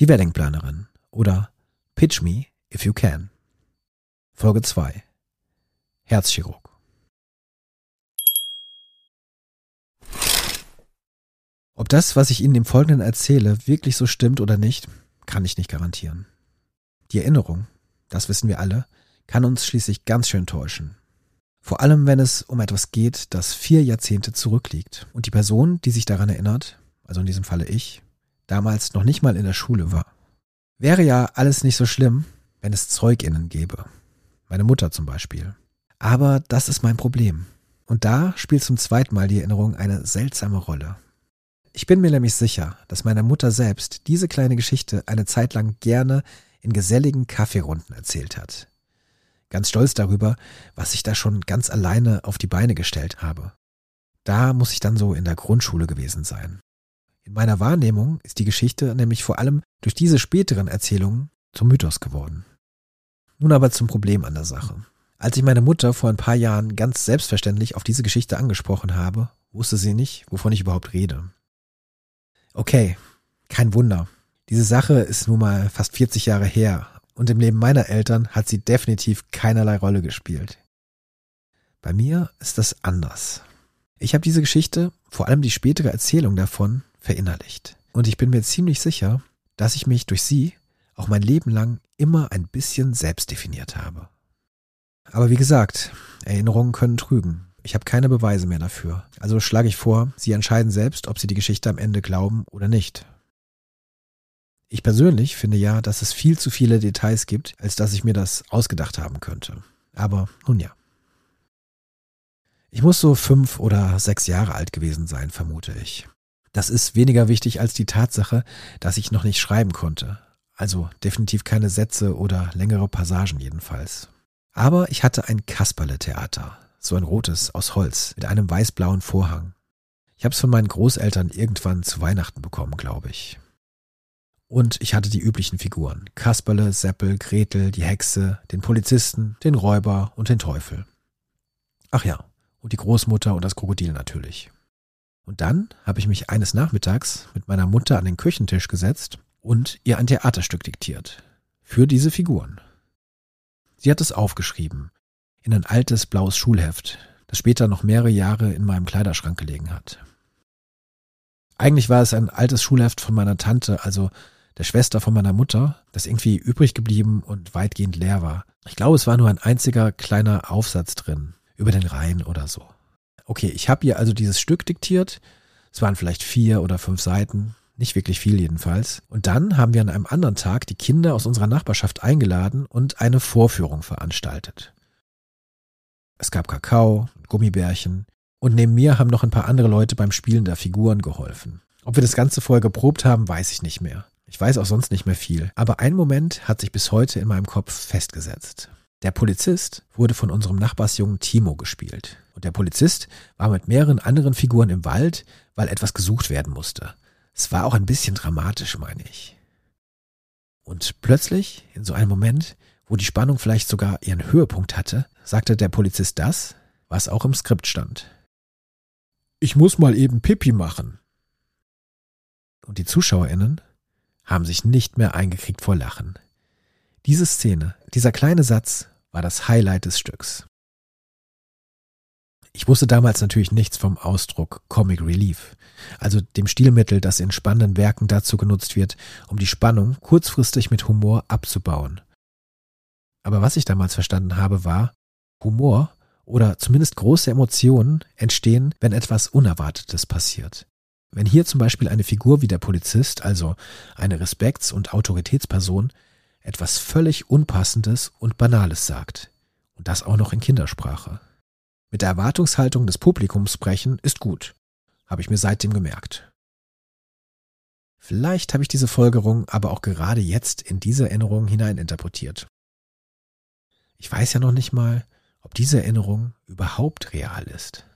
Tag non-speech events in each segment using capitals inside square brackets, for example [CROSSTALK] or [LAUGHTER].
Die Weddingplanerin oder Pitch Me If You Can. Folge 2. Herzchirurg. Ob das, was ich Ihnen im Folgenden erzähle, wirklich so stimmt oder nicht, kann ich nicht garantieren. Die Erinnerung, das wissen wir alle, kann uns schließlich ganz schön täuschen. Vor allem, wenn es um etwas geht, das vier Jahrzehnte zurückliegt und die Person, die sich daran erinnert, also in diesem Falle ich, damals noch nicht mal in der Schule war. Wäre ja alles nicht so schlimm, wenn es Zeuginnen gäbe. Meine Mutter zum Beispiel. Aber das ist mein Problem. Und da spielt zum zweiten Mal die Erinnerung eine seltsame Rolle. Ich bin mir nämlich sicher, dass meine Mutter selbst diese kleine Geschichte eine Zeit lang gerne in geselligen Kaffeerunden erzählt hat. Ganz stolz darüber, was ich da schon ganz alleine auf die Beine gestellt habe. Da muss ich dann so in der Grundschule gewesen sein. In meiner Wahrnehmung ist die Geschichte nämlich vor allem durch diese späteren Erzählungen zum Mythos geworden. Nun aber zum Problem an der Sache. Als ich meine Mutter vor ein paar Jahren ganz selbstverständlich auf diese Geschichte angesprochen habe, wusste sie nicht, wovon ich überhaupt rede. Okay, kein Wunder. Diese Sache ist nun mal fast 40 Jahre her und im Leben meiner Eltern hat sie definitiv keinerlei Rolle gespielt. Bei mir ist das anders. Ich habe diese Geschichte, vor allem die spätere Erzählung davon, verinnerlicht. Und ich bin mir ziemlich sicher, dass ich mich durch sie auch mein Leben lang immer ein bisschen selbst definiert habe. Aber wie gesagt, Erinnerungen können trügen. Ich habe keine Beweise mehr dafür. Also schlage ich vor, Sie entscheiden selbst, ob Sie die Geschichte am Ende glauben oder nicht. Ich persönlich finde ja, dass es viel zu viele Details gibt, als dass ich mir das ausgedacht haben könnte. Aber nun ja. Ich muss so fünf oder sechs Jahre alt gewesen sein, vermute ich. Das ist weniger wichtig als die Tatsache, dass ich noch nicht schreiben konnte. Also definitiv keine Sätze oder längere Passagen jedenfalls. Aber ich hatte ein Kasperle-Theater, so ein rotes aus Holz mit einem weiß-blauen Vorhang. Ich habe es von meinen Großeltern irgendwann zu Weihnachten bekommen, glaube ich. Und ich hatte die üblichen Figuren. Kasperle, Seppel, Gretel, die Hexe, den Polizisten, den Räuber und den Teufel. Ach ja, und die Großmutter und das Krokodil natürlich. Und dann habe ich mich eines Nachmittags mit meiner Mutter an den Küchentisch gesetzt und ihr ein Theaterstück diktiert. Für diese Figuren. Sie hat es aufgeschrieben. In ein altes blaues Schulheft, das später noch mehrere Jahre in meinem Kleiderschrank gelegen hat. Eigentlich war es ein altes Schulheft von meiner Tante, also der Schwester von meiner Mutter, das irgendwie übrig geblieben und weitgehend leer war. Ich glaube, es war nur ein einziger kleiner Aufsatz drin, über den Rhein oder so. Okay, ich habe ihr also dieses Stück diktiert. Es waren vielleicht vier oder fünf Seiten, nicht wirklich viel jedenfalls. Und dann haben wir an einem anderen Tag die Kinder aus unserer Nachbarschaft eingeladen und eine Vorführung veranstaltet. Es gab Kakao, Gummibärchen und neben mir haben noch ein paar andere Leute beim Spielen der Figuren geholfen. Ob wir das Ganze vorher geprobt haben, weiß ich nicht mehr. Ich weiß auch sonst nicht mehr viel. Aber ein Moment hat sich bis heute in meinem Kopf festgesetzt. Der Polizist wurde von unserem Nachbarsjungen Timo gespielt. Und der Polizist war mit mehreren anderen Figuren im Wald, weil etwas gesucht werden musste. Es war auch ein bisschen dramatisch, meine ich. Und plötzlich, in so einem Moment, wo die Spannung vielleicht sogar ihren Höhepunkt hatte, sagte der Polizist das, was auch im Skript stand. Ich muss mal eben Pipi machen. Und die ZuschauerInnen haben sich nicht mehr eingekriegt vor Lachen. Diese Szene, dieser kleine Satz war das Highlight des Stücks. Ich wusste damals natürlich nichts vom Ausdruck Comic Relief, also dem Stilmittel, das in spannenden Werken dazu genutzt wird, um die Spannung kurzfristig mit Humor abzubauen. Aber was ich damals verstanden habe, war, Humor oder zumindest große Emotionen entstehen, wenn etwas Unerwartetes passiert. Wenn hier zum Beispiel eine Figur wie der Polizist, also eine Respekts- und Autoritätsperson, etwas völlig Unpassendes und Banales sagt. Und das auch noch in Kindersprache. Mit der Erwartungshaltung des Publikums sprechen ist gut, habe ich mir seitdem gemerkt. Vielleicht habe ich diese Folgerung aber auch gerade jetzt in diese Erinnerung hineininterpretiert. Ich weiß ja noch nicht mal, ob diese Erinnerung überhaupt real ist.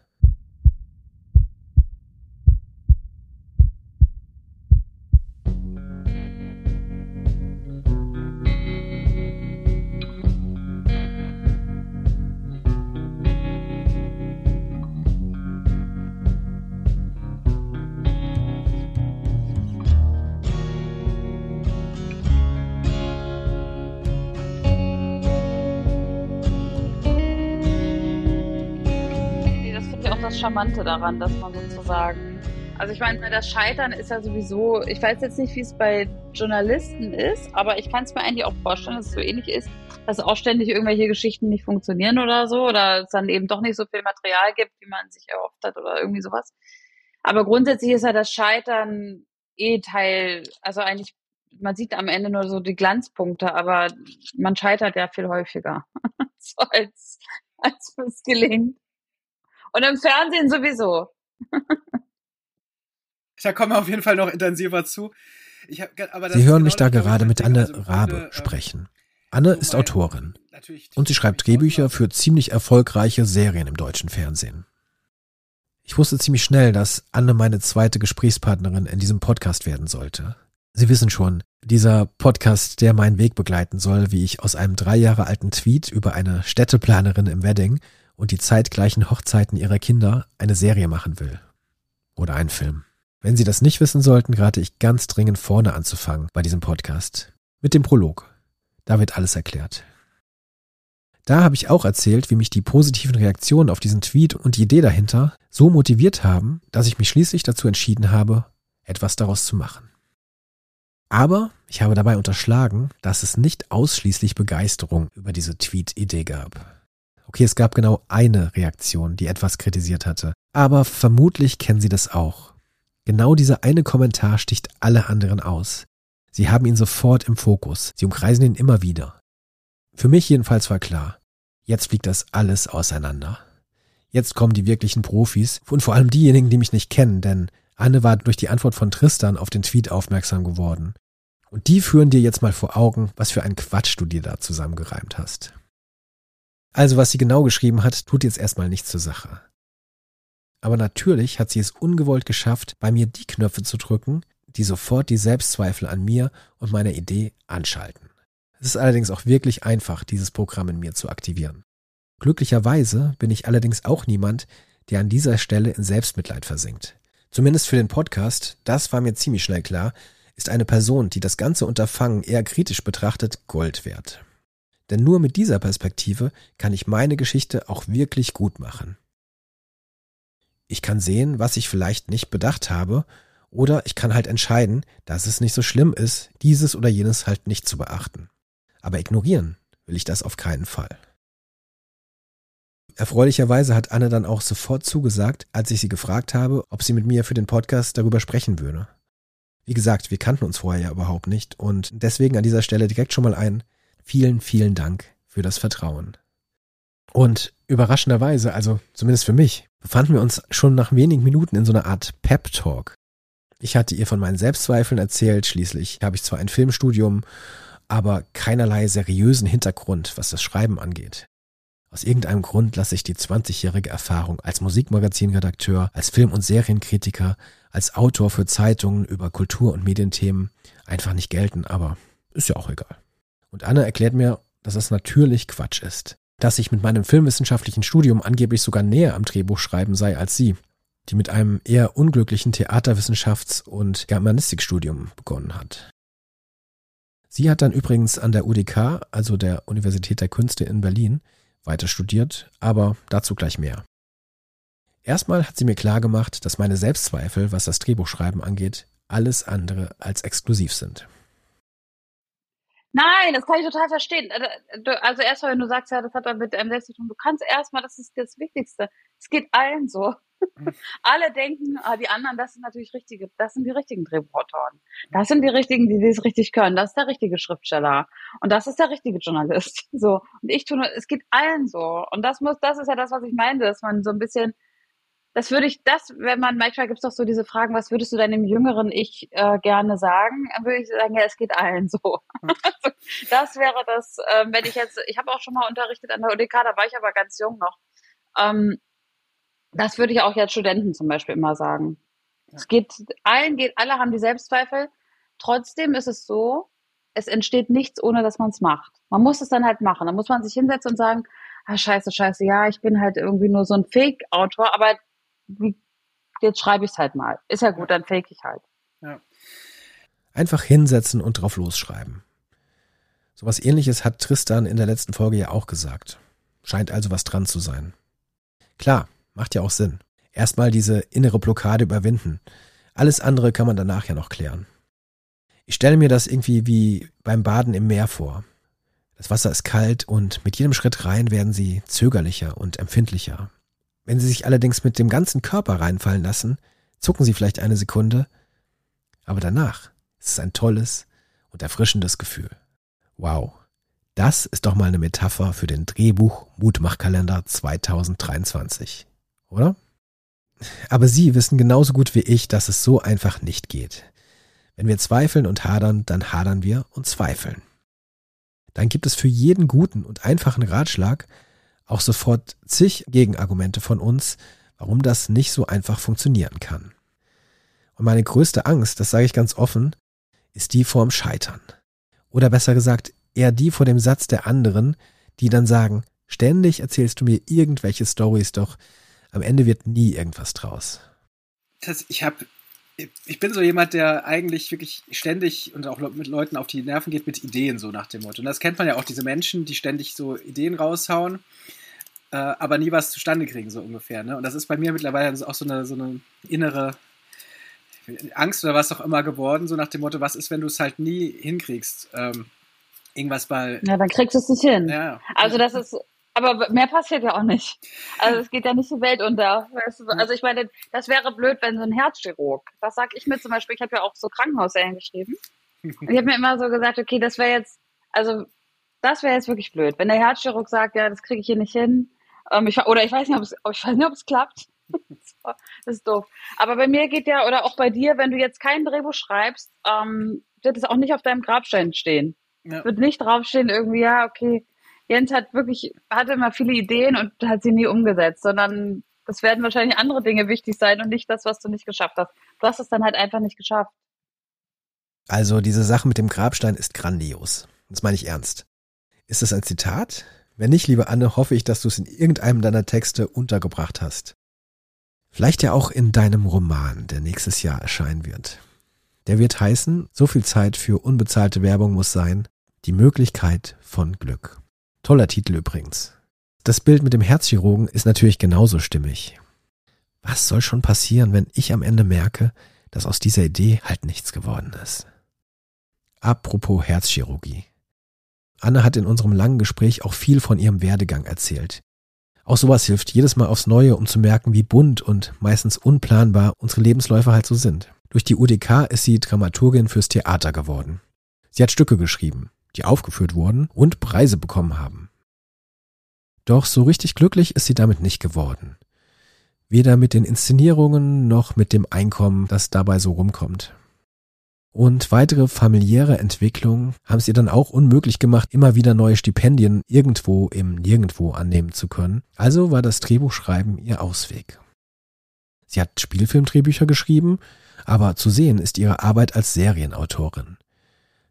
Das Charmante daran, dass man sozusagen, also ich meine, das Scheitern ist ja sowieso, ich weiß jetzt nicht, wie es bei Journalisten ist, aber ich kann es mir eigentlich auch vorstellen, dass es so ähnlich ist, dass auch ständig irgendwelche Geschichten nicht funktionieren oder so, oder es dann eben doch nicht so viel Material gibt, wie man sich erhofft hat oder irgendwie sowas. Aber grundsätzlich ist ja das Scheitern eh Teil, also eigentlich, man sieht am Ende nur so die Glanzpunkte, aber man scheitert ja viel häufiger, [LAUGHS] so als, als es gelingt. Und im Fernsehen sowieso. [LAUGHS] da kommen wir auf jeden Fall noch intensiver zu. Hab, Sie hören genau mich da gerade mit Anne also Rabe ähm, sprechen. Anne ist Autorin und sie schreibt Drehbücher für ziemlich erfolgreiche Serien im deutschen Fernsehen. Ich wusste ziemlich schnell, dass Anne meine zweite Gesprächspartnerin in diesem Podcast werden sollte. Sie wissen schon, dieser Podcast, der meinen Weg begleiten soll, wie ich aus einem drei Jahre alten Tweet über eine Städteplanerin im Wedding und die zeitgleichen Hochzeiten ihrer Kinder eine Serie machen will. Oder einen Film. Wenn Sie das nicht wissen sollten, rate ich ganz dringend vorne anzufangen bei diesem Podcast. Mit dem Prolog. Da wird alles erklärt. Da habe ich auch erzählt, wie mich die positiven Reaktionen auf diesen Tweet und die Idee dahinter so motiviert haben, dass ich mich schließlich dazu entschieden habe, etwas daraus zu machen. Aber ich habe dabei unterschlagen, dass es nicht ausschließlich Begeisterung über diese Tweet-Idee gab. Okay, es gab genau eine Reaktion, die etwas kritisiert hatte, aber vermutlich kennen Sie das auch. Genau dieser eine Kommentar sticht alle anderen aus. Sie haben ihn sofort im Fokus, sie umkreisen ihn immer wieder. Für mich jedenfalls war klar, jetzt fliegt das alles auseinander. Jetzt kommen die wirklichen Profis und vor allem diejenigen, die mich nicht kennen, denn Anne war durch die Antwort von Tristan auf den Tweet aufmerksam geworden. Und die führen dir jetzt mal vor Augen, was für ein Quatsch du dir da zusammengereimt hast. Also was sie genau geschrieben hat, tut jetzt erstmal nichts zur Sache. Aber natürlich hat sie es ungewollt geschafft, bei mir die Knöpfe zu drücken, die sofort die Selbstzweifel an mir und meiner Idee anschalten. Es ist allerdings auch wirklich einfach, dieses Programm in mir zu aktivieren. Glücklicherweise bin ich allerdings auch niemand, der an dieser Stelle in Selbstmitleid versinkt. Zumindest für den Podcast, das war mir ziemlich schnell klar, ist eine Person, die das ganze Unterfangen eher kritisch betrachtet, Gold wert. Denn nur mit dieser Perspektive kann ich meine Geschichte auch wirklich gut machen. Ich kann sehen, was ich vielleicht nicht bedacht habe, oder ich kann halt entscheiden, dass es nicht so schlimm ist, dieses oder jenes halt nicht zu beachten. Aber ignorieren will ich das auf keinen Fall. Erfreulicherweise hat Anne dann auch sofort zugesagt, als ich sie gefragt habe, ob sie mit mir für den Podcast darüber sprechen würde. Wie gesagt, wir kannten uns vorher ja überhaupt nicht und deswegen an dieser Stelle direkt schon mal ein Vielen, vielen Dank für das Vertrauen. Und überraschenderweise, also zumindest für mich, befanden wir uns schon nach wenigen Minuten in so einer Art Pep-Talk. Ich hatte ihr von meinen Selbstzweifeln erzählt, schließlich habe ich zwar ein Filmstudium, aber keinerlei seriösen Hintergrund, was das Schreiben angeht. Aus irgendeinem Grund lasse ich die 20-jährige Erfahrung als Musikmagazinredakteur, als Film- und Serienkritiker, als Autor für Zeitungen über Kultur- und Medienthemen einfach nicht gelten, aber ist ja auch egal. Und Anne erklärt mir, dass das natürlich Quatsch ist. Dass ich mit meinem filmwissenschaftlichen Studium angeblich sogar näher am Drehbuchschreiben sei als sie, die mit einem eher unglücklichen Theaterwissenschafts- und Germanistikstudium begonnen hat. Sie hat dann übrigens an der UDK, also der Universität der Künste in Berlin, weiter studiert, aber dazu gleich mehr. Erstmal hat sie mir klargemacht, dass meine Selbstzweifel, was das Drehbuchschreiben angeht, alles andere als exklusiv sind. Nein, das kann ich total verstehen. Äh, also erstmal, wenn du sagst, ja, das hat dann mit einem selbst zu tun, du kannst erstmal, das ist das Wichtigste. Es geht allen so. [LAUGHS] Alle denken, ah, die anderen, das sind natürlich richtige, das sind die richtigen Drehbuchautoren. Das sind die richtigen, die das richtig können. Das ist der richtige Schriftsteller. Und das ist der richtige Journalist. [LAUGHS] So. Und ich tue nur, es geht allen so. Und das muss, das ist ja das, was ich meinte, dass man so ein bisschen das würde ich, das, wenn man, manchmal gibt es doch so diese Fragen, was würdest du deinem jüngeren Ich äh, gerne sagen? Dann würde ich sagen, ja, es geht allen so. Hm. [LAUGHS] das wäre das, äh, wenn ich jetzt, ich habe auch schon mal unterrichtet an der UDK, da war ich aber ganz jung noch. Ähm, das würde ich auch jetzt Studenten zum Beispiel immer sagen. Ja. Es geht, allen geht, alle haben die Selbstzweifel. Trotzdem ist es so, es entsteht nichts, ohne dass man es macht. Man muss es dann halt machen. Dann muss man sich hinsetzen und sagen, ah, scheiße, scheiße, ja, ich bin halt irgendwie nur so ein Fake-Autor, aber jetzt schreibe ich es halt mal. Ist ja gut, dann fake ich halt. Ja. Einfach hinsetzen und drauf losschreiben. Sowas ähnliches hat Tristan in der letzten Folge ja auch gesagt. Scheint also was dran zu sein. Klar, macht ja auch Sinn. Erstmal diese innere Blockade überwinden. Alles andere kann man danach ja noch klären. Ich stelle mir das irgendwie wie beim Baden im Meer vor. Das Wasser ist kalt und mit jedem Schritt rein werden sie zögerlicher und empfindlicher. Wenn sie sich allerdings mit dem ganzen Körper reinfallen lassen, zucken sie vielleicht eine Sekunde, aber danach ist es ein tolles und erfrischendes Gefühl. Wow, das ist doch mal eine Metapher für den Drehbuch Mutmachkalender 2023, oder? Aber Sie wissen genauso gut wie ich, dass es so einfach nicht geht. Wenn wir zweifeln und hadern, dann hadern wir und zweifeln. Dann gibt es für jeden guten und einfachen Ratschlag auch sofort zig Gegenargumente von uns, warum das nicht so einfach funktionieren kann. Und meine größte Angst, das sage ich ganz offen, ist die vorm Scheitern. Oder besser gesagt, eher die vor dem Satz der anderen, die dann sagen, ständig erzählst du mir irgendwelche Stories, doch am Ende wird nie irgendwas draus. Das, ich habe ich bin so jemand, der eigentlich wirklich ständig und auch mit Leuten auf die Nerven geht mit Ideen, so nach dem Motto. Und das kennt man ja auch, diese Menschen, die ständig so Ideen raushauen, äh, aber nie was zustande kriegen, so ungefähr. Ne? Und das ist bei mir mittlerweile auch so eine, so eine innere Angst oder was auch immer geworden, so nach dem Motto, was ist, wenn du es halt nie hinkriegst? Ähm, irgendwas mal. Ja, dann kriegst du es nicht hin. Ja. Also das ist aber mehr passiert ja auch nicht. Also [LAUGHS] es geht ja nicht die Welt unter. Also ich meine, das wäre blöd, wenn so ein Herzchirurg, das sage ich mir zum Beispiel, ich habe ja auch so Krankenhausserien geschrieben. Und ich habe mir immer so gesagt, okay, das wäre jetzt, also das wäre jetzt wirklich blöd, wenn der Herzchirurg sagt, ja, das kriege ich hier nicht hin. Ähm, ich, oder ich weiß nicht, ob es, ich weiß nicht, ob es klappt. [LAUGHS] das ist doof. Aber bei mir geht ja, oder auch bei dir, wenn du jetzt kein Drehbuch schreibst, ähm, wird es auch nicht auf deinem Grabstein stehen. Ja. Wird nicht draufstehen, irgendwie, ja, okay, Jens hat wirklich, hatte immer viele Ideen und hat sie nie umgesetzt, sondern es werden wahrscheinlich andere Dinge wichtig sein und nicht das, was du nicht geschafft hast. Du hast es dann halt einfach nicht geschafft. Also diese Sache mit dem Grabstein ist grandios. Das meine ich ernst. Ist das ein Zitat? Wenn nicht, liebe Anne, hoffe ich, dass du es in irgendeinem deiner Texte untergebracht hast. Vielleicht ja auch in deinem Roman, der nächstes Jahr erscheinen wird. Der wird heißen, so viel Zeit für unbezahlte Werbung muss sein, die Möglichkeit von Glück. Toller Titel übrigens. Das Bild mit dem Herzchirurgen ist natürlich genauso stimmig. Was soll schon passieren, wenn ich am Ende merke, dass aus dieser Idee halt nichts geworden ist? Apropos Herzchirurgie. Anne hat in unserem langen Gespräch auch viel von ihrem Werdegang erzählt. Auch sowas hilft jedes Mal aufs Neue, um zu merken, wie bunt und meistens unplanbar unsere Lebensläufe halt so sind. Durch die UDK ist sie Dramaturgin fürs Theater geworden. Sie hat Stücke geschrieben, die aufgeführt wurden und Preise bekommen haben. Doch so richtig glücklich ist sie damit nicht geworden. Weder mit den Inszenierungen noch mit dem Einkommen, das dabei so rumkommt. Und weitere familiäre Entwicklungen haben es ihr dann auch unmöglich gemacht, immer wieder neue Stipendien irgendwo im Nirgendwo annehmen zu können. Also war das Drehbuchschreiben ihr Ausweg. Sie hat Spielfilmdrehbücher geschrieben, aber zu sehen ist ihre Arbeit als Serienautorin.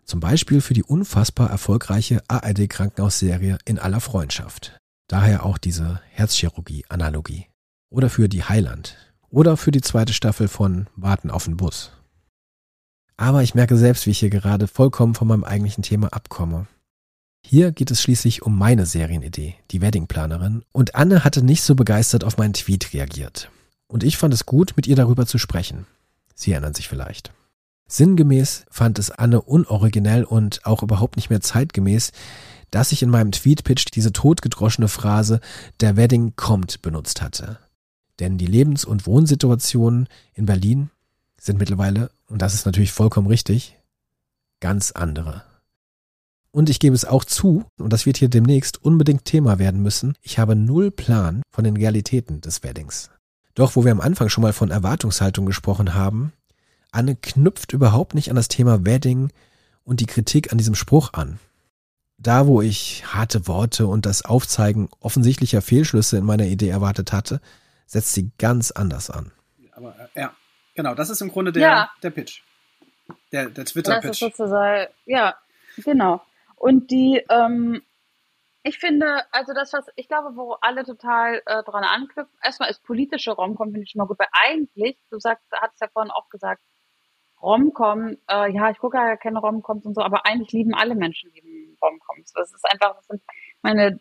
Zum Beispiel für die unfassbar erfolgreiche ARD-Krankenhausserie In aller Freundschaft. Daher auch diese Herzchirurgie-Analogie. Oder für die Heiland. Oder für die zweite Staffel von Warten auf den Bus. Aber ich merke selbst, wie ich hier gerade vollkommen von meinem eigentlichen Thema abkomme. Hier geht es schließlich um meine Serienidee, die Weddingplanerin, und Anne hatte nicht so begeistert auf meinen Tweet reagiert. Und ich fand es gut, mit ihr darüber zu sprechen. Sie erinnern sich vielleicht. Sinngemäß fand es Anne unoriginell und auch überhaupt nicht mehr zeitgemäß, dass ich in meinem Tweetpitch diese totgedroschene Phrase der Wedding kommt benutzt hatte. Denn die Lebens- und Wohnsituationen in Berlin sind mittlerweile, und das ist natürlich vollkommen richtig, ganz andere. Und ich gebe es auch zu, und das wird hier demnächst unbedingt Thema werden müssen, ich habe null Plan von den Realitäten des Weddings. Doch wo wir am Anfang schon mal von Erwartungshaltung gesprochen haben, Anne knüpft überhaupt nicht an das Thema Wedding und die Kritik an diesem Spruch an. Da, wo ich harte Worte und das Aufzeigen offensichtlicher Fehlschlüsse in meiner Idee erwartet hatte, setzt sie ganz anders an. Aber äh, ja, genau, das ist im Grunde der, ja. der Pitch. Der, der Twitter-Pitch. Das ist sozusagen, ja, genau. Und die, ähm, ich finde, also das, was ich glaube, wo alle total äh, dran anknüpfen, erstmal ist politische Romcom, finde ich schon mal gut, weil eigentlich, du sagst, hat es ja vorhin auch gesagt, Romcom, äh, ja, ich gucke ja keine Romcoms und so, aber eigentlich lieben alle Menschen lieben Romcoms. Das ist einfach, das sind meine,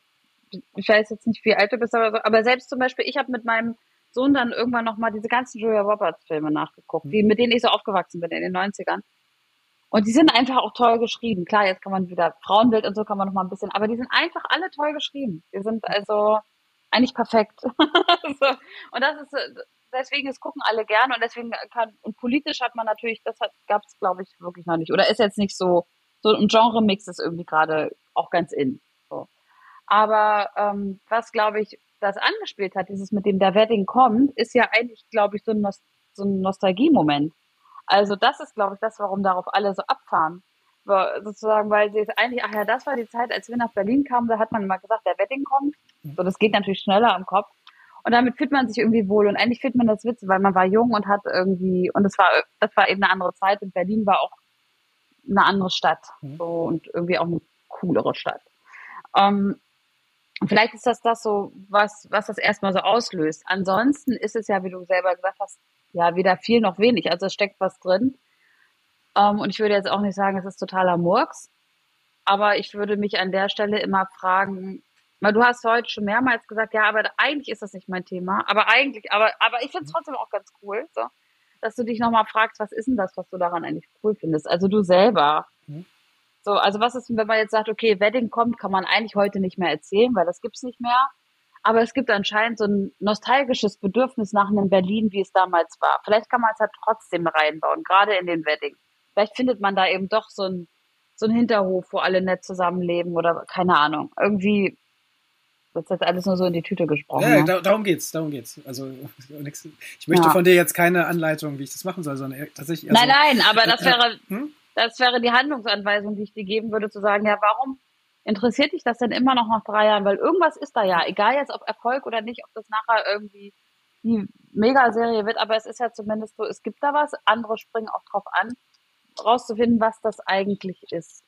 ich weiß jetzt nicht, wie alt du bist, aber, so, aber selbst zum Beispiel, ich habe mit meinem Sohn dann irgendwann nochmal diese ganzen Julia Roberts Filme nachgeguckt, die, mit denen ich so aufgewachsen bin in den 90ern. Und die sind einfach auch toll geschrieben. Klar, jetzt kann man wieder Frauenbild und so kann man noch mal ein bisschen, aber die sind einfach alle toll geschrieben. Die sind also eigentlich perfekt. [LAUGHS] so. Und das ist deswegen es gucken alle gerne und deswegen kann und politisch hat man natürlich, das gab es glaube ich wirklich noch nicht oder ist jetzt nicht so so ein Genre-Mix ist irgendwie gerade auch ganz in. So. Aber ähm, was glaube ich das angespielt hat, dieses mit dem der Wedding kommt, ist ja eigentlich glaube ich so ein, Nost so ein Nostalgie-Moment. Also das ist, glaube ich, das, warum darauf alle so abfahren. Sozusagen, weil sie jetzt eigentlich, ach ja, das war die Zeit, als wir nach Berlin kamen, da hat man mal gesagt, der Wedding kommt. So, das geht natürlich schneller am Kopf. Und damit fühlt man sich irgendwie wohl. Und eigentlich fühlt man das witzig, weil man war jung und hat irgendwie, und es war, das war eben eine andere Zeit und Berlin war auch eine andere Stadt. Mhm. So, und irgendwie auch eine coolere Stadt. Ähm, vielleicht ist das das so, was, was das erstmal so auslöst. Ansonsten ist es ja, wie du selber gesagt hast, ja, weder viel noch wenig. Also es steckt was drin. Ähm, und ich würde jetzt auch nicht sagen, es ist totaler Murks. Aber ich würde mich an der Stelle immer fragen, weil du hast heute schon mehrmals gesagt, ja, aber eigentlich ist das nicht mein Thema. Aber eigentlich, aber, aber ich finde es trotzdem auch ganz cool, so, dass du dich nochmal fragst, was ist denn das, was du daran eigentlich cool findest? Also du selber. Mhm. So, also was ist, wenn man jetzt sagt, okay, Wedding kommt, kann man eigentlich heute nicht mehr erzählen, weil das gibt's nicht mehr. Aber es gibt anscheinend so ein nostalgisches Bedürfnis nach einem Berlin, wie es damals war. Vielleicht kann man es halt trotzdem reinbauen, gerade in den Wedding. Vielleicht findet man da eben doch so ein, so ein Hinterhof, wo alle nett zusammenleben oder keine Ahnung. Irgendwie das ist jetzt alles nur so in die Tüte gesprochen. Ja, ne? darum geht's, darum geht's. Also [LAUGHS] ich möchte ja. von dir jetzt keine Anleitung, wie ich das machen soll, sondern tatsächlich. nein, nein, aber das [LAUGHS] wäre, hm? das wäre die Handlungsanweisung, die ich dir geben würde, zu sagen, ja, warum interessiert dich das denn immer noch nach drei Jahren? Weil irgendwas ist da ja, egal jetzt ob Erfolg oder nicht, ob das nachher irgendwie die Megaserie wird, aber es ist ja zumindest so, es gibt da was, andere springen auch drauf an, rauszufinden, was das eigentlich ist.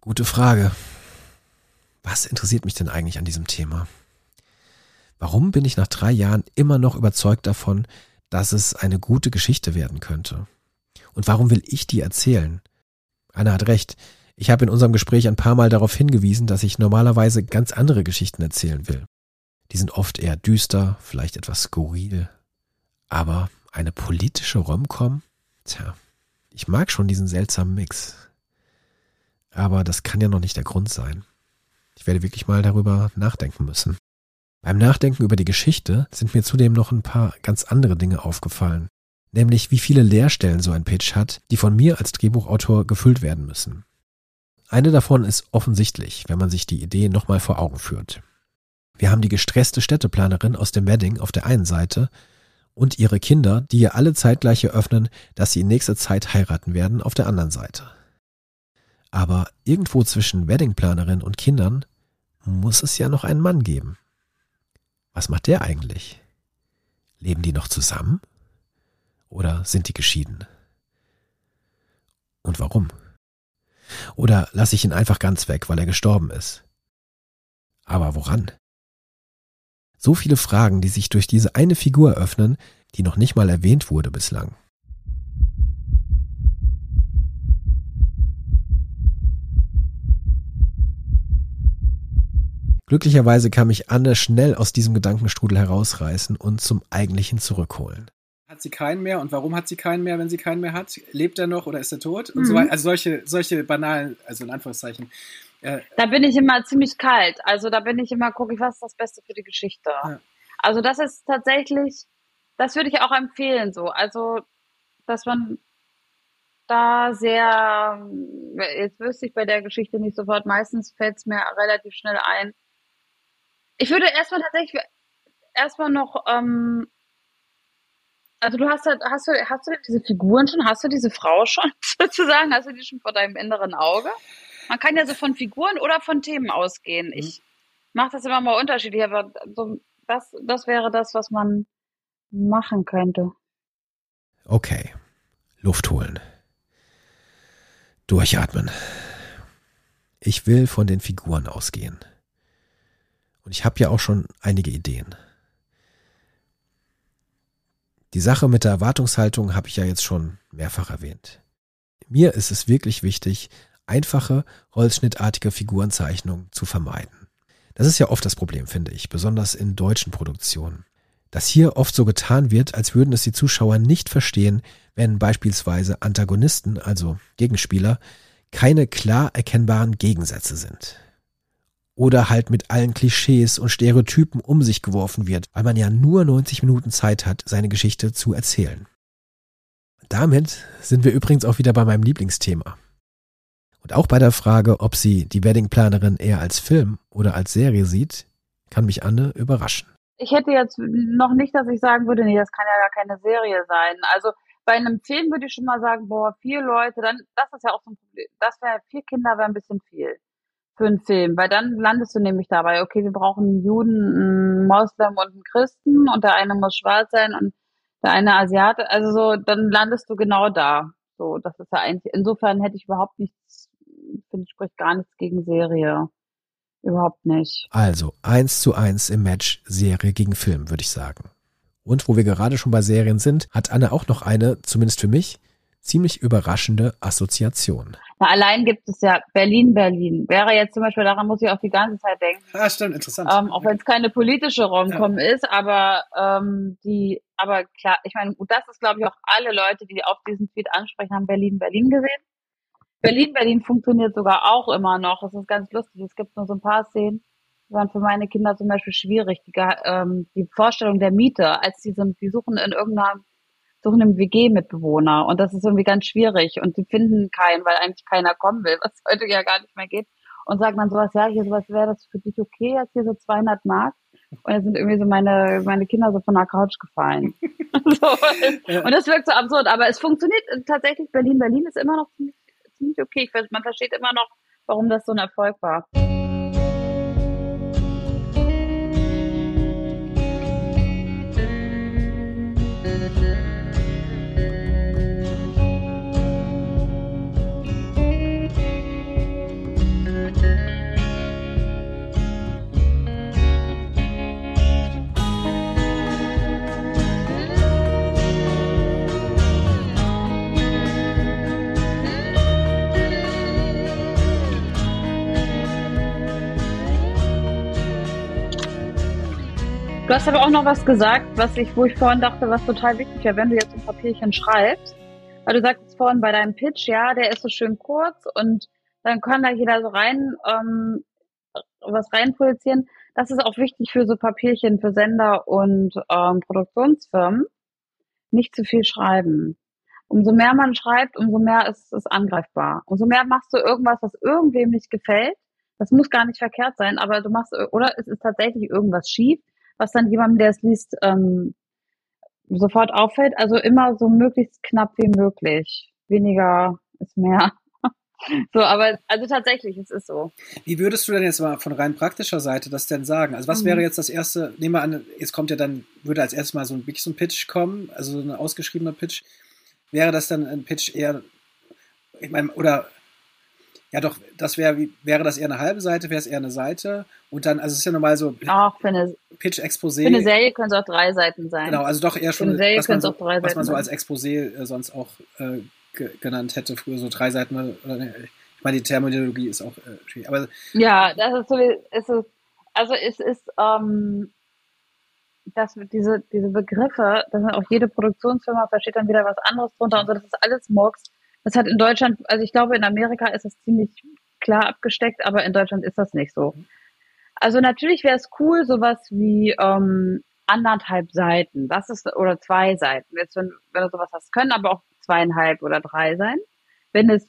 Gute Frage was interessiert mich denn eigentlich an diesem Thema? Warum bin ich nach drei Jahren immer noch überzeugt davon, dass es eine gute Geschichte werden könnte? Und warum will ich die erzählen? Anna hat recht. Ich habe in unserem Gespräch ein paar Mal darauf hingewiesen, dass ich normalerweise ganz andere Geschichten erzählen will. Die sind oft eher düster, vielleicht etwas skurril. Aber eine politische Romcom? Tja, ich mag schon diesen seltsamen Mix. Aber das kann ja noch nicht der Grund sein. Ich werde wirklich mal darüber nachdenken müssen. Beim Nachdenken über die Geschichte sind mir zudem noch ein paar ganz andere Dinge aufgefallen. Nämlich wie viele Leerstellen so ein Pitch hat, die von mir als Drehbuchautor gefüllt werden müssen. Eine davon ist offensichtlich, wenn man sich die Idee nochmal vor Augen führt. Wir haben die gestresste Städteplanerin aus dem Wedding auf der einen Seite und ihre Kinder, die ihr alle zeitgleich eröffnen, dass sie in nächster Zeit heiraten werden, auf der anderen Seite. Aber irgendwo zwischen Weddingplanerin und Kindern muss es ja noch einen Mann geben. Was macht der eigentlich? Leben die noch zusammen? Oder sind die geschieden? Und warum? Oder lasse ich ihn einfach ganz weg, weil er gestorben ist? Aber woran? So viele Fragen, die sich durch diese eine Figur öffnen, die noch nicht mal erwähnt wurde bislang. Glücklicherweise kann mich Anne schnell aus diesem Gedankenstrudel herausreißen und zum Eigentlichen zurückholen. Hat sie keinen mehr und warum hat sie keinen mehr, wenn sie keinen mehr hat? Lebt er noch oder ist er tot? Und mhm. so weiter. Also solche, solche banalen, also in Anführungszeichen. Äh, da bin ich immer ziemlich kalt. Also da bin ich immer, gucke ich, was ist das Beste für die Geschichte. Ja. Also das ist tatsächlich, das würde ich auch empfehlen so. Also, dass man da sehr, jetzt wüsste ich bei der Geschichte nicht sofort, meistens fällt es mir relativ schnell ein, ich würde erstmal tatsächlich erstmal noch, ähm, also du hast halt, hast du, hast du diese Figuren schon, hast du diese Frau schon [LAUGHS] sozusagen, hast du die schon vor deinem inneren Auge? Man kann ja so von Figuren oder von Themen ausgehen. Mhm. Ich mache das immer mal unterschiedlich, aber so, das, das wäre das, was man machen könnte. Okay. Luft holen. Durchatmen. Ich will von den Figuren ausgehen. Und ich habe ja auch schon einige Ideen. Die Sache mit der Erwartungshaltung habe ich ja jetzt schon mehrfach erwähnt. Mir ist es wirklich wichtig, einfache, holzschnittartige Figurenzeichnungen zu vermeiden. Das ist ja oft das Problem, finde ich, besonders in deutschen Produktionen. dass hier oft so getan wird, als würden es die Zuschauer nicht verstehen, wenn beispielsweise Antagonisten, also Gegenspieler, keine klar erkennbaren Gegensätze sind. Oder halt mit allen Klischees und Stereotypen um sich geworfen wird, weil man ja nur 90 Minuten Zeit hat, seine Geschichte zu erzählen. Damit sind wir übrigens auch wieder bei meinem Lieblingsthema. Und auch bei der Frage, ob sie die Weddingplanerin eher als Film oder als Serie sieht, kann mich Anne überraschen. Ich hätte jetzt noch nicht, dass ich sagen würde, nee, das kann ja gar keine Serie sein. Also bei einem Film würde ich schon mal sagen, boah, vier Leute, dann, das ist ja auch so ein Problem. Das wäre, vier Kinder wäre ein bisschen viel für einen Film, weil dann landest du nämlich dabei, okay, wir brauchen einen Juden, einen Moslem und einen Christen und der eine muss schwarz sein und der eine Asiate, also so, dann landest du genau da. So, das ist ja eigentlich, insofern hätte ich überhaupt nichts, finde ich, spricht gar nichts gegen Serie. Überhaupt nicht. Also eins zu eins im Match Serie gegen Film, würde ich sagen. Und wo wir gerade schon bei Serien sind, hat Anne auch noch eine, zumindest für mich, ziemlich überraschende Assoziation. Na, allein gibt es ja Berlin, Berlin. Wäre jetzt zum Beispiel, daran muss ich auch die ganze Zeit denken. Ah, stimmt, interessant. Ähm, auch wenn es keine politische Romcom ja. ist, aber ähm, die, aber klar, ich meine, das ist, glaube ich, auch alle Leute, die auf diesen Tweet ansprechen, haben Berlin, Berlin gesehen. Berlin, Berlin funktioniert sogar auch immer noch. Das ist ganz lustig. Es gibt nur so ein paar Szenen, die waren für meine Kinder zum Beispiel schwierig. Die, ähm, die Vorstellung der Miete, als die sind, die suchen in irgendeiner, suchen im WG-Mitbewohner. Und das ist irgendwie ganz schwierig. Und die finden keinen, weil eigentlich keiner kommen will, was [LAUGHS] heute ja gar nicht mehr geht. Und sagen dann sowas, ja, hier sowas wäre das für dich okay, jetzt hier so 200 Mark. Und dann sind irgendwie so meine, meine Kinder so von der Couch gefallen. [LAUGHS] so. Und das wirkt so absurd. Aber es funktioniert tatsächlich. Berlin, Berlin ist immer noch ziemlich ziemlich okay. Ich, man versteht immer noch, warum das so ein Erfolg war. Du hast aber auch noch was gesagt, was ich, wo ich vorhin dachte, was total wichtig wäre, wenn du jetzt ein Papierchen schreibst. Weil du sagst vorhin bei deinem Pitch, ja, der ist so schön kurz und dann kann da jeder so rein ähm, was reinprojizieren. Das ist auch wichtig für so Papierchen für Sender und ähm, Produktionsfirmen. Nicht zu viel schreiben. Umso mehr man schreibt, umso mehr ist es angreifbar. Umso mehr machst du irgendwas, was irgendwem nicht gefällt. Das muss gar nicht verkehrt sein, aber du machst, oder es ist tatsächlich irgendwas schief was dann jemandem, der es liest, ähm, sofort auffällt. Also immer so möglichst knapp wie möglich. Weniger ist mehr. [LAUGHS] So, aber also tatsächlich, es ist so. Wie würdest du denn jetzt mal von rein praktischer Seite das denn sagen? Also was mhm. wäre jetzt das erste, nehmen wir an, jetzt kommt ja dann, würde als erstes mal so ein, wirklich so ein Pitch kommen, also so ein ausgeschriebener Pitch. Wäre das dann ein Pitch eher, ich meine, oder ja, doch, das wäre, wäre das eher eine halbe Seite, wäre es eher eine Seite. Und dann, also es ist ja normal so Ach, für eine, Pitch-Exposé. Für eine Serie können es auch drei Seiten sein. Genau, also doch eher schon, eine Serie was, man so, auch drei was man so als Exposé äh, sonst auch äh, genannt hätte, früher so drei Seiten. Oder, ne, ich meine, die Terminologie ist auch äh, schwierig. Aber, ja, das ist so, ist es, also es ist, ähm, dass diese, diese Begriffe, das sind auch jede Produktionsfirma versteht dann wieder was anderes drunter und so, das ist alles Murks. Das hat in Deutschland, also ich glaube, in Amerika ist es ziemlich klar abgesteckt, aber in Deutschland ist das nicht so. Also natürlich wäre es cool, sowas wie ähm, anderthalb Seiten. Das ist oder zwei Seiten. Jetzt, wenn, wenn du sowas hast, können aber auch zweieinhalb oder drei sein. Wenn es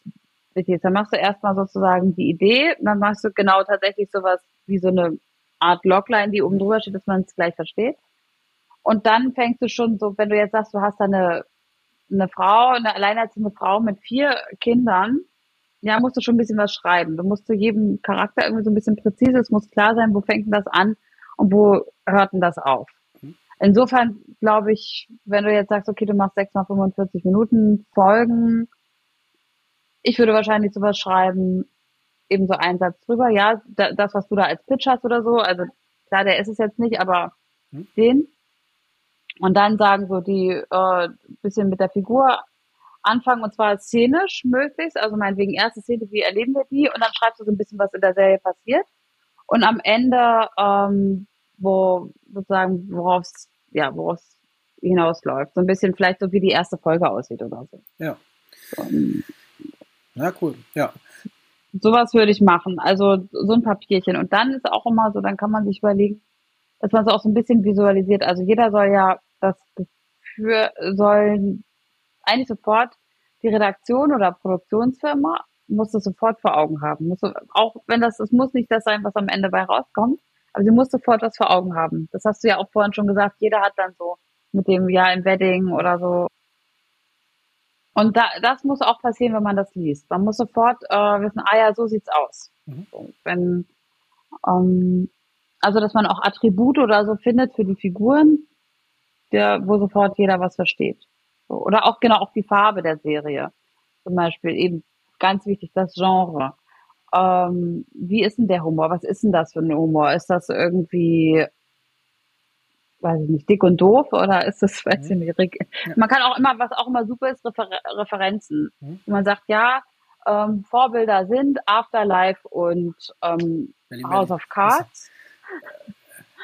ist, dann machst du erstmal sozusagen die Idee, dann machst du genau tatsächlich sowas wie so eine Art Logline, die oben drüber steht, dass man es gleich versteht. Und dann fängst du schon so, wenn du jetzt sagst, du hast da eine eine Frau, eine alleinerziehende Frau mit vier Kindern, ja, musst du schon ein bisschen was schreiben. Du musst zu jedem Charakter irgendwie so ein bisschen präzise, es muss klar sein, wo fängt denn das an und wo hört denn das auf. Insofern glaube ich, wenn du jetzt sagst, okay, du machst sechs mal 45 Minuten Folgen, ich würde wahrscheinlich sowas schreiben, eben so einen Satz drüber, ja, das, was du da als Pitch hast oder so, also klar, der ist es jetzt nicht, aber mhm. den. Und dann sagen so die äh, bisschen mit der Figur anfangen und zwar szenisch möglichst, also meinetwegen erste Szene, wie erleben wir die und dann schreibst du so ein bisschen, was in der Serie passiert. Und am Ende, ähm, wo sozusagen, worauf ja, worauf es hinausläuft. So ein bisschen vielleicht so, wie die erste Folge aussieht oder so. Ja. So, ähm, Ja, cool. Ja. sowas würde ich machen. Also so ein Papierchen. Und dann ist auch immer so, dann kann man sich überlegen, dass man es auch so ein bisschen visualisiert. Also jeder soll ja das Gefühl, soll eigentlich sofort die Redaktion oder Produktionsfirma muss das sofort vor Augen haben. Muss, auch wenn das, es muss nicht das sein, was am Ende bei rauskommt, aber sie muss sofort was vor Augen haben. Das hast du ja auch vorhin schon gesagt. Jeder hat dann so mit dem Ja im Wedding oder so und da, das muss auch passieren, wenn man das liest. Man muss sofort äh, wissen, ah ja, so sieht's aus. Mhm. So, wenn, ähm, also dass man auch Attribute oder so findet für die Figuren, der, wo sofort jeder was versteht. So, oder auch genau auch die Farbe der Serie. Zum Beispiel eben ganz wichtig, das Genre. Ähm, wie ist denn der Humor? Was ist denn das für ein Humor? Ist das irgendwie, weiß ich nicht, dick und doof oder ist das, weiß ich nicht, rig- Ja. man kann auch immer, was auch immer super ist, Refer Referenzen. Mhm. Man sagt, ja, ähm, Vorbilder sind Afterlife und ähm, House of Cards.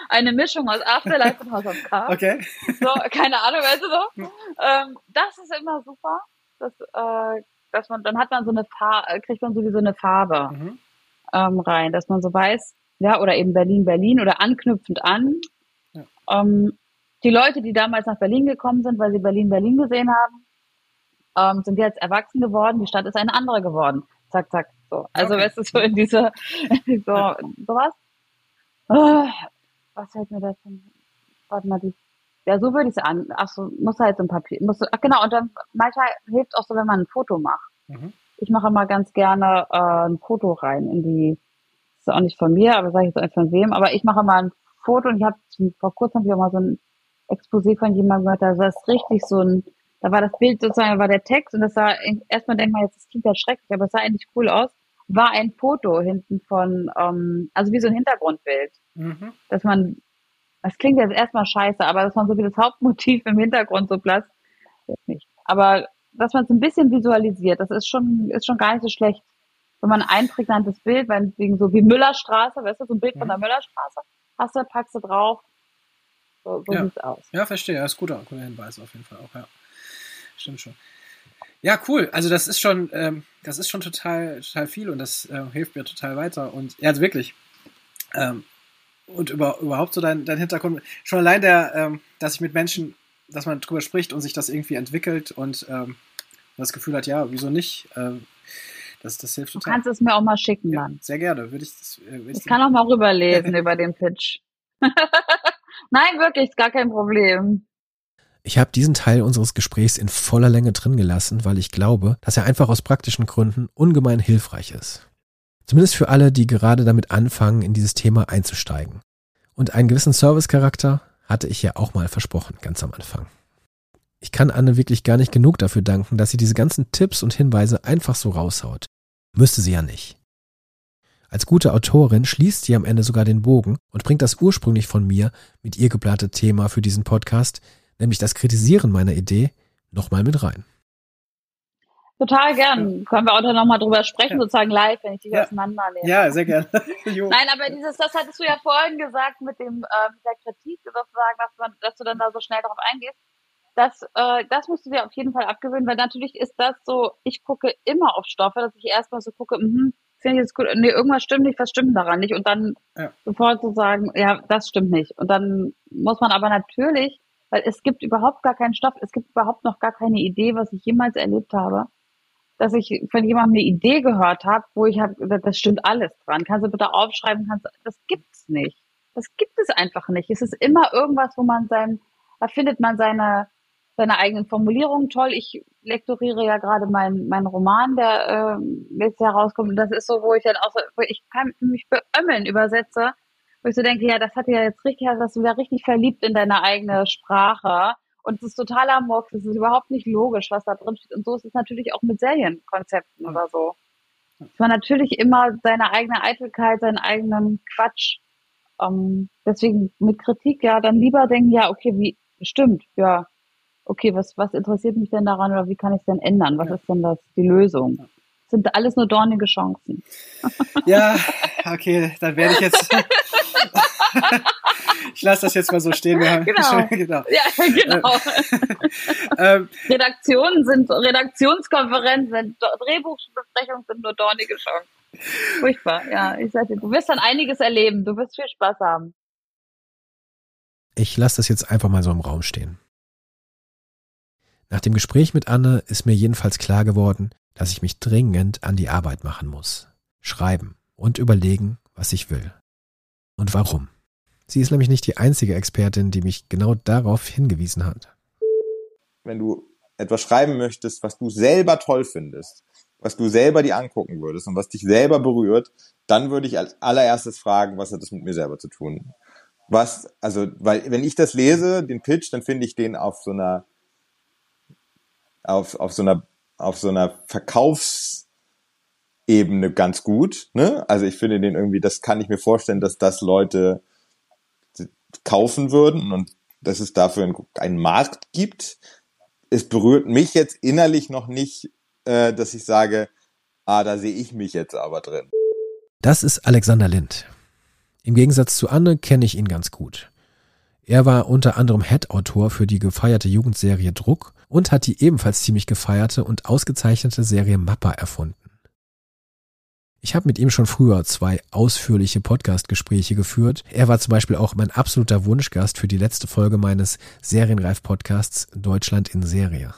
Eine Mischung aus Afterlife und House of Cards. Okay. So, keine Ahnung, weißt du so. Ähm, das ist immer super. Das, äh, dass man, dann hat man so eine Farbe, kriegt man sowieso eine Farbe Mhm. ähm, rein, dass man so weiß, ja, oder eben Berlin, Berlin oder anknüpfend an. Ja. Ähm, die Leute, die damals nach Berlin gekommen sind, weil sie Berlin, Berlin gesehen haben, ähm, sind jetzt erwachsen geworden, die Stadt ist eine andere geworden. Zack, zack. So. Also Okay. weißt du, so in diese, [LAUGHS] so, sowas. Äh, was fällt mir da denn? Warte mal, die, ja, so würde ich es an. Ach so, muss halt so ein Papier, muss, ach genau, und dann manchmal hilft auch so, wenn man ein Foto macht. Mhm. Ich mache mal ganz gerne äh, ein Foto rein in die, das ist auch nicht von mir, aber sage ich jetzt nicht von wem, aber ich mache mal ein Foto und ich habe vor kurzem hab ich auch mal so ein Exposé von jemandem gehört, da saß richtig so ein, da war das Bild sozusagen, da war der Text und das sah, erstmal denkt man jetzt, das klingt ja schrecklich, aber es sah eigentlich cool aus, war ein Foto hinten von, ähm, also wie so ein Hintergrundbild, Mhm. dass man, das klingt jetzt erstmal scheiße, aber dass man so wie das Hauptmotiv im Hintergrund so blass, ist nicht. Aber dass man es ein bisschen visualisiert, das ist schon, ist schon gar nicht so schlecht. Wenn man ein prägnantes Bild, wegen so wie Müllerstraße, weißt du, so ein Bild von Mhm. der Müllerstraße, hast du, packst du drauf. So, so Ja. sieht's aus. Ja, verstehe. Ja, ist guter, guter Hinweis auf jeden Fall auch, ja. Stimmt schon. Ja, cool. Also das ist schon, ähm, das ist schon total, total viel und das äh, hilft mir total weiter. Und ja, also wirklich. Ähm, und über, überhaupt so dein, dein Hintergrund. Schon allein der, ähm, dass ich mit Menschen, dass man drüber spricht und sich das irgendwie entwickelt und ähm, das Gefühl hat, ja, wieso nicht? Ähm, das, das hilft Du total. kannst es mir auch mal schicken Ja, dann. sehr gerne. Würde ich das, äh, würde Ich ich kann auch mal [LAUGHS] rüberlesen über den Pitch. [LAUGHS] Nein, wirklich, ist gar kein Problem. Ich habe diesen Teil unseres Gesprächs in voller Länge drin gelassen, weil ich glaube, dass er einfach aus praktischen Gründen ungemein hilfreich ist. Zumindest für alle, die gerade damit anfangen, in dieses Thema einzusteigen. Und einen gewissen Servicecharakter hatte ich ja auch mal versprochen, ganz am Anfang. Ich kann Anne wirklich gar nicht genug dafür danken, dass sie diese ganzen Tipps und Hinweise einfach so raushaut. Müsste sie ja nicht. Als gute Autorin schließt sie am Ende sogar den Bogen und bringt das ursprünglich von mir mit ihr geplante Thema für diesen Podcast, nämlich das Kritisieren meiner Idee, nochmal mit rein. Total gern. Können wir auch dann nochmal drüber sprechen, Ja. sozusagen live, wenn ich dich Ja. auseinanderlehne. Ja, sehr gerne. [LAUGHS] Nein, aber dieses, das hattest du ja vorhin gesagt mit dem, äh, mit der Kritik sozusagen, dass man, dass du dann da so schnell darauf eingehst. Das, äh, das musst du dir auf jeden Fall abgewöhnen, weil natürlich ist das so, ich gucke immer auf Stoffe, dass ich erstmal so gucke, mhm, finde ich jetzt gut, nee, irgendwas stimmt nicht, was stimmt daran nicht? Und dann Ja. sofort so sagen, ja, das stimmt nicht. Und dann muss man aber natürlich, weil es gibt überhaupt gar keinen Stoff, es gibt überhaupt noch gar keine Idee, was ich jemals erlebt habe, dass ich von jemandem eine Idee gehört habe, wo ich habe, das stimmt alles dran. Kannst du bitte aufschreiben, kannst das gibt's nicht. Das gibt es einfach nicht. Es ist immer irgendwas, wo man sein, da findet man seine, seine eigenen Formulierungen toll. Ich lektoriere ja gerade meinen meinen Roman, der ähm, jetzt herauskommt. Und das ist so, wo ich dann auch so, wo ich kann mich beömmeln übersetze, wo ich so denke, ja, das hat ja jetzt richtig, hast du wieder richtig verliebt in deine eigene Sprache. Und es ist totaler Murks, es ist überhaupt nicht logisch, was da drin steht. Und so ist es natürlich auch mit Serienkonzepten oder so. Dass man natürlich immer seine eigene Eitelkeit, seinen eigenen Quatsch. Ähm, deswegen mit Kritik, ja, dann lieber denken, ja, okay, wie, stimmt, ja. Okay, was, was interessiert mich denn daran oder wie kann ich es denn ändern? Was Ja. ist denn das, die Lösung? Sind alles nur dornige Chancen. Ja, okay, dann werde ich jetzt. [LAUGHS] ich lasse das jetzt mal so stehen. Wir haben Genau. [LAUGHS] genau. Ja, genau. Ähm, Redaktionen sind, Redaktionskonferenzen, Drehbuchbesprechungen sind nur dornige Chancen. Furchtbar, ja. Ich sag dir, du wirst dann einiges erleben. Du wirst viel Spaß haben. Ich lasse das jetzt einfach mal so im Raum stehen. Nach dem Gespräch mit Anne ist mir jedenfalls klar geworden, dass ich mich dringend an die Arbeit machen muss. Schreiben und überlegen, was ich will. Und warum. Sie ist nämlich nicht die einzige Expertin, die mich genau darauf hingewiesen hat. wenn du etwas schreiben möchtest, was du selber toll findest, was du selber dir angucken würdest und was dich selber berührt, dann würde ich als allererstes fragen, was hat das mit mir selber zu tun? Was, also, weil wenn ich das lese, den Pitch, dann finde ich den auf so einer, auf, auf so einer, auf so einer Verkaufsebene ganz gut, ne? Also ich finde den irgendwie, das kann ich mir vorstellen, dass das Leute kaufen würden und dass es dafür einen, Markt gibt es berührt mich jetzt innerlich noch nicht, äh, dass ich sage, ah, da sehe ich mich jetzt aber drin. Das ist Alexander Lind. Im Gegensatz zu Anne kenne ich ihn ganz gut. Er war unter anderem Head-Autor für die gefeierte Jugendserie Druck und hat die ebenfalls ziemlich gefeierte und ausgezeichnete Serie Mappa erfunden. Ich habe mit ihm schon früher zwei ausführliche Podcast-Gespräche geführt. Er war zum Beispiel auch mein absoluter Wunschgast für die letzte Folge meines Serienreif-Podcasts Deutschland in Serie.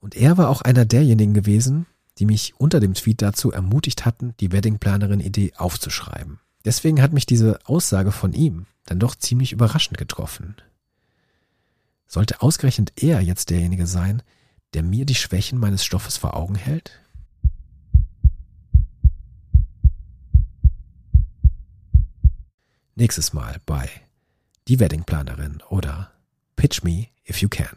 Und er war auch einer derjenigen gewesen, die mich unter dem Tweet dazu ermutigt hatten, die Weddingplanerin-Idee aufzuschreiben. Deswegen hat mich diese Aussage von ihm dann doch ziemlich überraschend getroffen. Sollte ausgerechnet er jetzt derjenige sein, der mir die Schwächen meines Stoffes vor Augen hält? Nächstes Mal bei Die Weddingplanerin oder Pitch Me If You Can.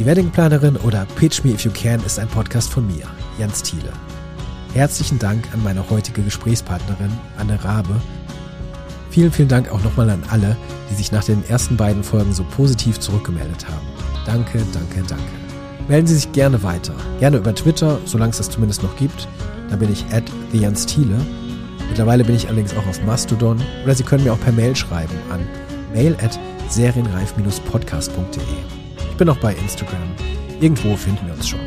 Die Weddingplanerin oder Pitch Me If You Can ist ein Podcast von mir, Jens Thiele. Herzlichen Dank an meine heutige Gesprächspartnerin, Anne Rabe. Vielen, vielen Dank auch nochmal an alle, die sich nach den ersten beiden Folgen so positiv zurückgemeldet haben. Danke, danke, danke. Melden Sie sich gerne weiter. Gerne über Twitter, solange es das zumindest noch gibt. Da bin ich at Thiele. Mittlerweile bin ich allerdings auch auf Mastodon. Oder Sie können mir auch per Mail schreiben an mail at serienreif-podcast.de. Ich bin auch bei Instagram. Irgendwo finden wir uns schon.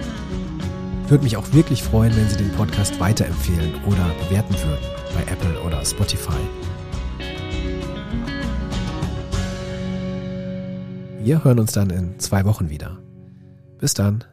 Würde mich auch wirklich freuen, wenn Sie den Podcast weiterempfehlen oder bewerten würden bei Apple oder Spotify. Wir hören uns dann in zwei Wochen wieder. Bis dann.